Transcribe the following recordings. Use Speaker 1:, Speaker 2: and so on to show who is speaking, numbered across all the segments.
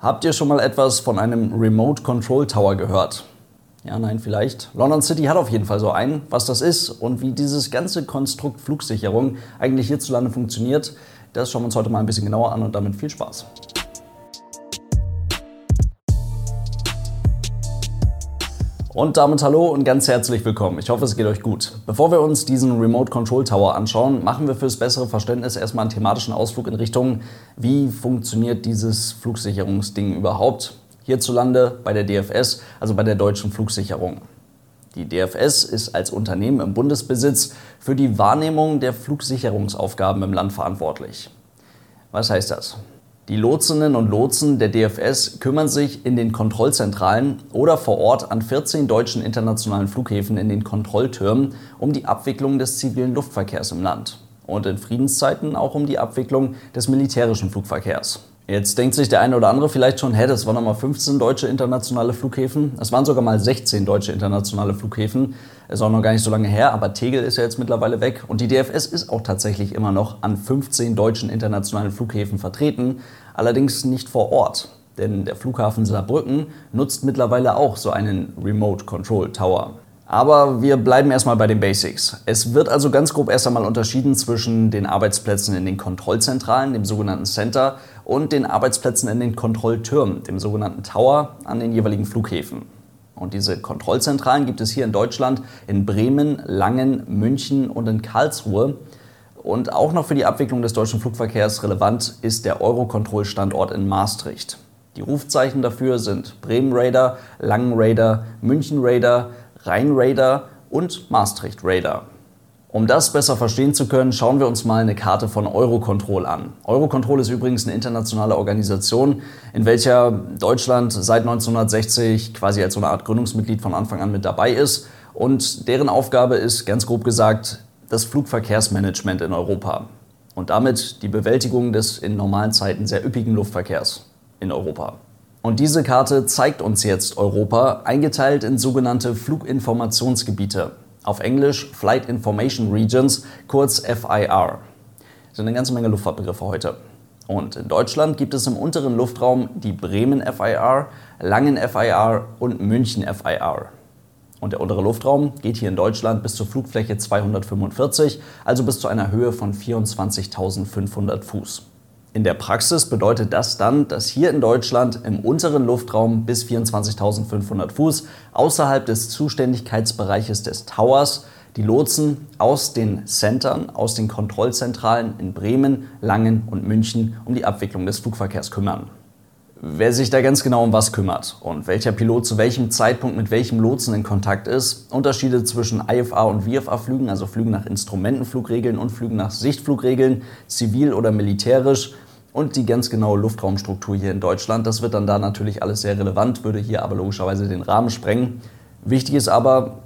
Speaker 1: Habt ihr schon mal etwas von einem Remote Control Tower gehört? Ja, nein, vielleicht. London City hat auf jeden Fall so einen. Was das ist und wie dieses ganze Konstrukt Flugsicherung eigentlich hierzulande funktioniert, das schauen wir uns heute mal ein bisschen genauer an und damit viel Spaß. Und damit hallo und ganz herzlich willkommen. Ich hoffe, es geht euch gut. Bevor wir uns diesen Remote Control Tower anschauen, machen wir fürs bessere Verständnis erstmal einen thematischen Ausflug in Richtung, wie funktioniert dieses Flugsicherungsding überhaupt hierzulande bei der DFS, also bei der deutschen Flugsicherung. Die DFS ist als Unternehmen im Bundesbesitz für die Wahrnehmung der Flugsicherungsaufgaben im Land verantwortlich. Was heißt das? Die Lotsinnen und Lotsen der DFS kümmern sich in den Kontrollzentralen oder vor Ort an 14 deutschen internationalen Flughäfen in den Kontrolltürmen um die Abwicklung des zivilen Luftverkehrs im Land und in Friedenszeiten auch um die Abwicklung des militärischen Flugverkehrs. Jetzt denkt sich der eine oder andere vielleicht schon, hä, das waren nochmal 15 deutsche internationale Flughäfen. Es waren sogar mal 16 deutsche internationale Flughäfen. Ist auch noch gar nicht so lange her, aber Tegel ist ja jetzt mittlerweile weg. Und die DFS ist auch tatsächlich immer noch an 15 deutschen internationalen Flughäfen vertreten, allerdings nicht vor Ort. Denn der Flughafen Saarbrücken nutzt mittlerweile auch so einen Remote Control Tower. Aber wir bleiben erstmal bei den Basics. Es wird also ganz grob erst einmal unterschieden zwischen den Arbeitsplätzen in den Kontrollzentralen, dem sogenannten Center, und den Arbeitsplätzen in den Kontrolltürmen, dem sogenannten Tower, an den jeweiligen Flughäfen. Und diese Kontrollzentralen gibt es hier in Deutschland in Bremen, Langen, München und in Karlsruhe. Und auch noch für die Abwicklung des deutschen Flugverkehrs relevant ist der Eurocontrol-Standort in Maastricht. Die Rufzeichen dafür sind Bremen Raider, Langen Raider, München Raider, Rhein Raider und Maastricht Raider. Um das besser verstehen zu können, schauen wir uns mal eine Karte von Eurocontrol an. Eurocontrol ist übrigens eine internationale Organisation, in welcher Deutschland seit 1960 quasi als so eine Art Gründungsmitglied von Anfang an mit dabei ist. Und deren Aufgabe ist, ganz grob gesagt, das Flugverkehrsmanagement in Europa. Und damit die Bewältigung des in normalen Zeiten sehr üppigen Luftverkehrs in Europa. Und diese Karte zeigt uns jetzt Europa, eingeteilt in sogenannte Fluginformationsgebiete. Auf Englisch Flight Information Regions, kurz FIR. Das sind eine ganze Menge Luftfahrtbegriffe heute. Und in Deutschland gibt es im unteren Luftraum die Bremen FIR, Langen FIR und München FIR. Und der untere Luftraum geht hier in Deutschland bis zur Flugfläche 245, also bis zu einer Höhe von 24.500 Fuß. In der Praxis bedeutet das dann, dass hier in Deutschland im unteren Luftraum bis 24.500 Fuß außerhalb des Zuständigkeitsbereiches des Towers die Lotsen aus den Centern, aus den Kontrollzentralen in Bremen, Langen und München um die Abwicklung des Flugverkehrs kümmern. Wer sich da ganz genau um was kümmert und welcher Pilot zu welchem Zeitpunkt mit welchem Lotsen in Kontakt ist, Unterschiede zwischen IFA und VFA-Flügen, also Flügen nach Instrumentenflugregeln und Flügen nach Sichtflugregeln, zivil oder militärisch, und die ganz genaue Luftraumstruktur hier in Deutschland. Das wird dann da natürlich alles sehr relevant, würde hier aber logischerweise den Rahmen sprengen. Wichtig ist aber,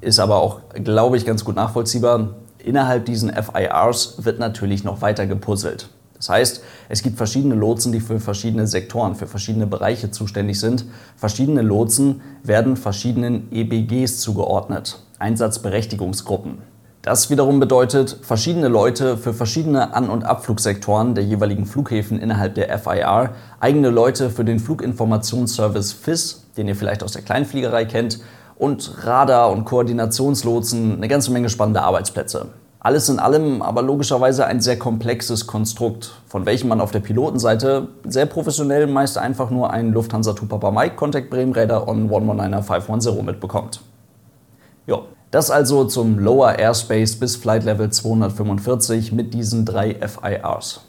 Speaker 1: ist aber auch, glaube ich, ganz gut nachvollziehbar, innerhalb diesen FIRs wird natürlich noch weiter gepuzzelt. Das heißt, es gibt verschiedene Lotsen, die für verschiedene Sektoren, für verschiedene Bereiche zuständig sind. Verschiedene Lotsen werden verschiedenen EBGs zugeordnet, Einsatzberechtigungsgruppen. Das wiederum bedeutet, verschiedene Leute für verschiedene An- und Abflugsektoren der jeweiligen Flughäfen innerhalb der FIR, eigene Leute für den Fluginformationsservice FIS, den ihr vielleicht aus der Kleinfliegerei kennt, und Radar- und Koordinationslotsen, eine ganze Menge spannender Arbeitsplätze. Alles in allem aber logischerweise ein sehr komplexes Konstrukt, von welchem man auf der Pilotenseite sehr professionell meist einfach nur einen Lufthansa Tupapa Mike Contact Bremen Radar on 119er 510 mitbekommt. Jo. Das also zum Lower Airspace bis Flight Level 245 mit diesen drei FIRs.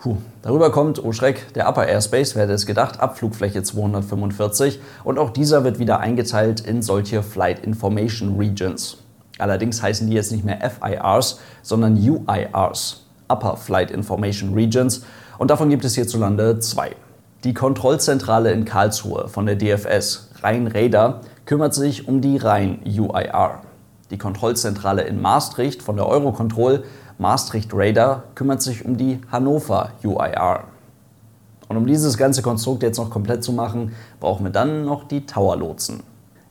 Speaker 1: Puh. Darüber kommt, oh Schreck, der Upper Airspace, wer hätte es gedacht, Abflugfläche 245 und auch dieser wird wieder eingeteilt in solche Flight Information Regions. Allerdings heißen die jetzt nicht mehr FIRs, sondern UIRs, Upper Flight Information Regions, und davon gibt es hierzulande zwei. Die Kontrollzentrale in Karlsruhe von der DFS, Rhein-Räder, kümmert sich um die Rhein-UIR. Die Kontrollzentrale in Maastricht von der Eurocontrol, Maastricht Radar, kümmert sich um die Hannover UIR. Und um dieses ganze Konstrukt jetzt noch komplett zu machen, brauchen wir dann noch die Tower-Lotsen.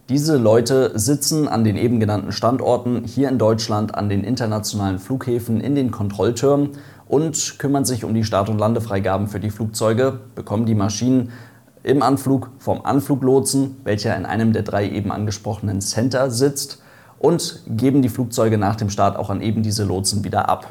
Speaker 1: Diese Leute sitzen an den eben genannten Standorten hier in Deutschland an den internationalen Flughäfen in den Kontrolltürmen und kümmern sich um die Start- und Landefreigaben für die Flugzeuge, bekommen die Maschinen im Anflug vom Anfluglotsen, welcher in einem der drei eben angesprochenen Center sitzt, und geben die Flugzeuge nach dem Start auch an eben diese Lotsen wieder ab.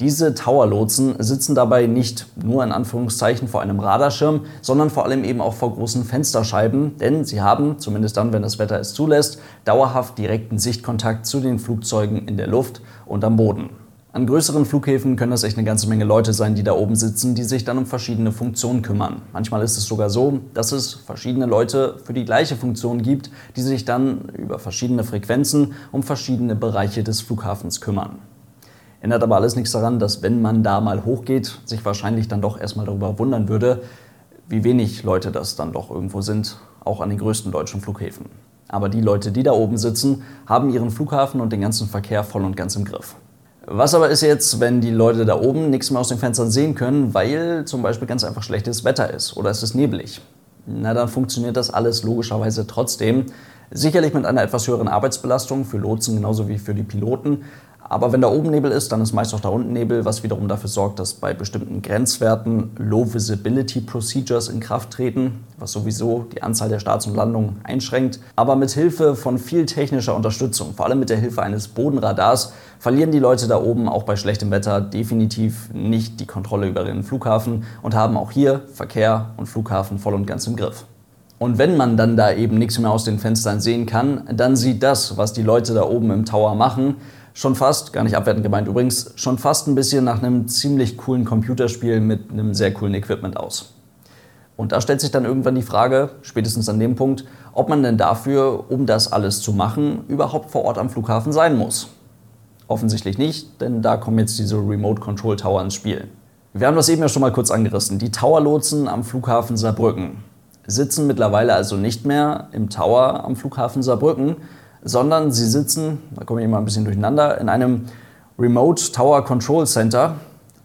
Speaker 1: Diese Tower-Lotsen sitzen dabei nicht nur in Anführungszeichen vor einem Radarschirm, sondern vor allem eben auch vor großen Fensterscheiben, denn sie haben, zumindest dann, wenn das Wetter es zulässt, dauerhaft direkten Sichtkontakt zu den Flugzeugen in der Luft und am Boden. An größeren Flughäfen können das echt eine ganze Menge Leute sein, die da oben sitzen, die sich dann um verschiedene Funktionen kümmern. Manchmal ist es sogar so, dass es verschiedene Leute für die gleiche Funktion gibt, die sich dann über verschiedene Frequenzen um verschiedene Bereiche des Flughafens kümmern. Ändert aber alles nichts daran, dass wenn man da mal hochgeht, sich wahrscheinlich dann doch erstmal darüber wundern würde, wie wenig Leute das dann doch irgendwo sind, auch an den größten deutschen Flughäfen. Aber die Leute, die da oben sitzen, haben ihren Flughafen und den ganzen Verkehr voll und ganz im Griff. Was aber ist jetzt, wenn die Leute da oben nichts mehr aus den Fenstern sehen können, weil zum Beispiel ganz einfach schlechtes Wetter ist oder es ist neblig? Na, dann funktioniert das alles logischerweise trotzdem. Sicherlich mit einer etwas höheren Arbeitsbelastung für Lotsen genauso wie für die Piloten, aber wenn da oben Nebel ist, dann ist meist auch da unten Nebel, was wiederum dafür sorgt, dass bei bestimmten Grenzwerten Low Visibility Procedures in Kraft treten, was sowieso die Anzahl der Starts und Landungen einschränkt. Aber mit Hilfe von viel technischer Unterstützung, vor allem mit der Hilfe eines Bodenradars, verlieren die Leute da oben auch bei schlechtem Wetter definitiv nicht die Kontrolle über ihren Flughafen und haben auch hier Verkehr und Flughafen voll und ganz im Griff. Und wenn man dann da eben nichts mehr aus den Fenstern sehen kann, dann sieht das, was die Leute da oben im Tower machen, schon fast, gar nicht abwertend gemeint übrigens, schon fast ein bisschen nach einem ziemlich coolen Computerspiel mit einem sehr coolen Equipment aus. Und da stellt sich dann irgendwann die Frage, spätestens an dem Punkt, ob man denn dafür, um das alles zu machen, überhaupt vor Ort am Flughafen sein muss. Offensichtlich nicht, denn da kommen jetzt diese Remote Control Tower ins Spiel. Wir haben das eben ja schon mal kurz angerissen. Die Tower-Lotsen am Flughafen Saarbrücken sitzen mittlerweile also nicht mehr im Tower am Flughafen Saarbrücken, sondern sie sitzen, da komme ich immer ein bisschen durcheinander, in einem Remote Tower Control Center,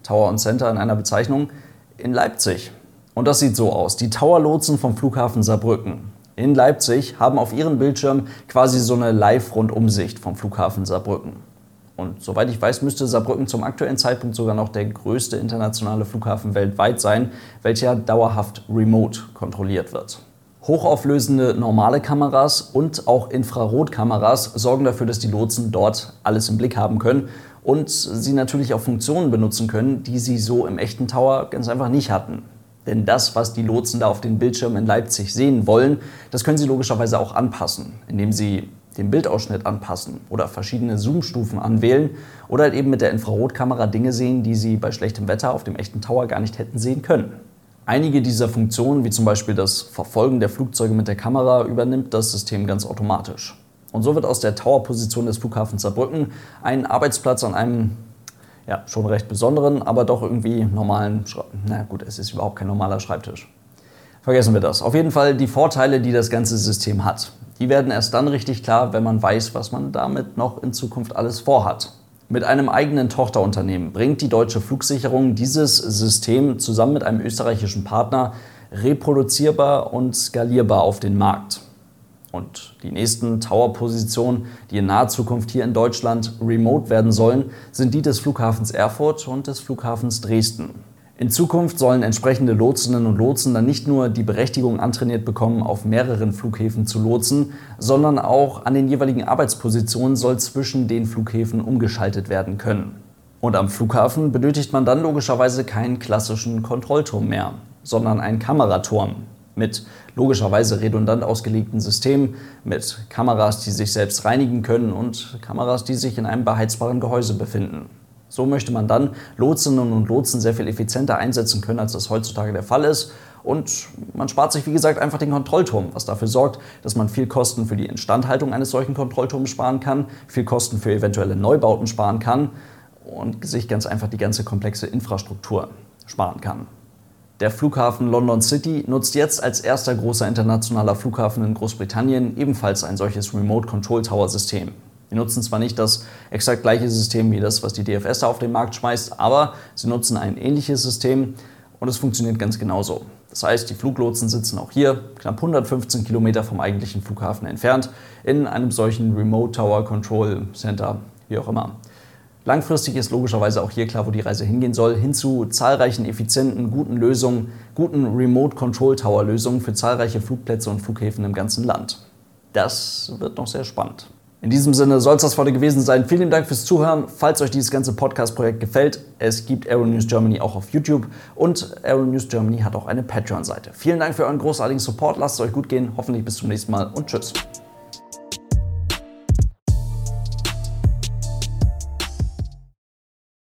Speaker 1: Tower und Center in einer Bezeichnung, in Leipzig. Und das sieht so aus. Die Tower-Lotsen vom Flughafen Saarbrücken in Leipzig haben auf ihren Bildschirm quasi so eine Live-Rundumsicht vom Flughafen Saarbrücken. Und soweit ich weiß, müsste Saarbrücken zum aktuellen Zeitpunkt sogar noch der größte internationale Flughafen weltweit sein, welcher dauerhaft remote kontrolliert wird. Hochauflösende normale Kameras und auch Infrarotkameras sorgen dafür, dass die Lotsen dort alles im Blick haben können und sie natürlich auch Funktionen benutzen können, die sie so im echten Tower ganz einfach nicht hatten. Denn das, was die Lotsen da auf den Bildschirmen in Leipzig sehen wollen, das können sie logischerweise auch anpassen, indem sie den Bildausschnitt anpassen oder verschiedene Zoomstufen anwählen oder halt eben mit der Infrarotkamera Dinge sehen, die sie bei schlechtem Wetter auf dem echten Tower gar nicht hätten sehen können. Einige dieser Funktionen, wie zum Beispiel das Verfolgen der Flugzeuge mit der Kamera, übernimmt das System ganz automatisch. Und so wird aus der Tower-Position des Flughafens Saarbrücken ein Arbeitsplatz an einem ja, schon recht besonderen, aber doch irgendwie normalen, na gut, es ist überhaupt kein normaler Schreibtisch. Vergessen wir das. Auf jeden Fall die Vorteile, die das ganze System hat. Die werden erst dann richtig klar, wenn man weiß, was man damit noch in Zukunft alles vorhat. Mit einem eigenen Tochterunternehmen bringt die deutsche Flugsicherung dieses System zusammen mit einem österreichischen Partner reproduzierbar und skalierbar auf den Markt. Und die nächsten Tower-Positionen, die in naher Zukunft hier in Deutschland remote werden sollen, sind die des Flughafens Erfurt und des Flughafens Dresden. In Zukunft sollen entsprechende Lotsinnen und Lotsen dann nicht nur die Berechtigung antrainiert bekommen, auf mehreren Flughäfen zu lotsen, sondern auch an den jeweiligen Arbeitspositionen soll zwischen den Flughäfen umgeschaltet werden können. Und am Flughafen benötigt man dann logischerweise keinen klassischen Kontrollturm mehr, sondern einen Kameraturm mit logischerweise redundant ausgelegten Systemen, mit Kameras, die sich selbst reinigen können und Kameras, die sich in einem beheizbaren Gehäuse befinden. So möchte man dann Lotsinnen und Lotsen sehr viel effizienter einsetzen können, als das heutzutage der Fall ist. Und man spart sich, wie gesagt, einfach den Kontrollturm, was dafür sorgt, dass man viel Kosten für die Instandhaltung eines solchen Kontrollturms sparen kann, viel Kosten für eventuelle Neubauten sparen kann und sich ganz einfach die ganze komplexe Infrastruktur sparen kann. Der Flughafen London City nutzt jetzt als erster großer internationaler Flughafen in Großbritannien ebenfalls ein solches Remote Control Tower System. Die nutzen zwar nicht das exakt gleiche System wie das, was die DFS da auf den Markt schmeißt, aber sie nutzen ein ähnliches System und es funktioniert ganz genauso. Das heißt, die Fluglotsen sitzen auch hier, knapp 115 Kilometer vom eigentlichen Flughafen entfernt, in einem solchen Remote Tower Control Center, wie auch immer. Langfristig ist logischerweise auch hier klar, wo die Reise hingehen soll, hin zu zahlreichen effizienten, guten Lösungen, guten Remote Control Tower Lösungen für zahlreiche Flugplätze und Flughäfen im ganzen Land. Das wird noch sehr spannend. In diesem Sinne soll es das heute gewesen sein. Vielen Dank fürs Zuhören. Falls euch dieses ganze Podcast-Projekt gefällt, es gibt Aero News Germany auch auf YouTube und Aero News Germany hat auch eine Patreon-Seite. Vielen Dank für euren großartigen Support. Lasst es euch gut gehen. Hoffentlich bis zum nächsten Mal und tschüss.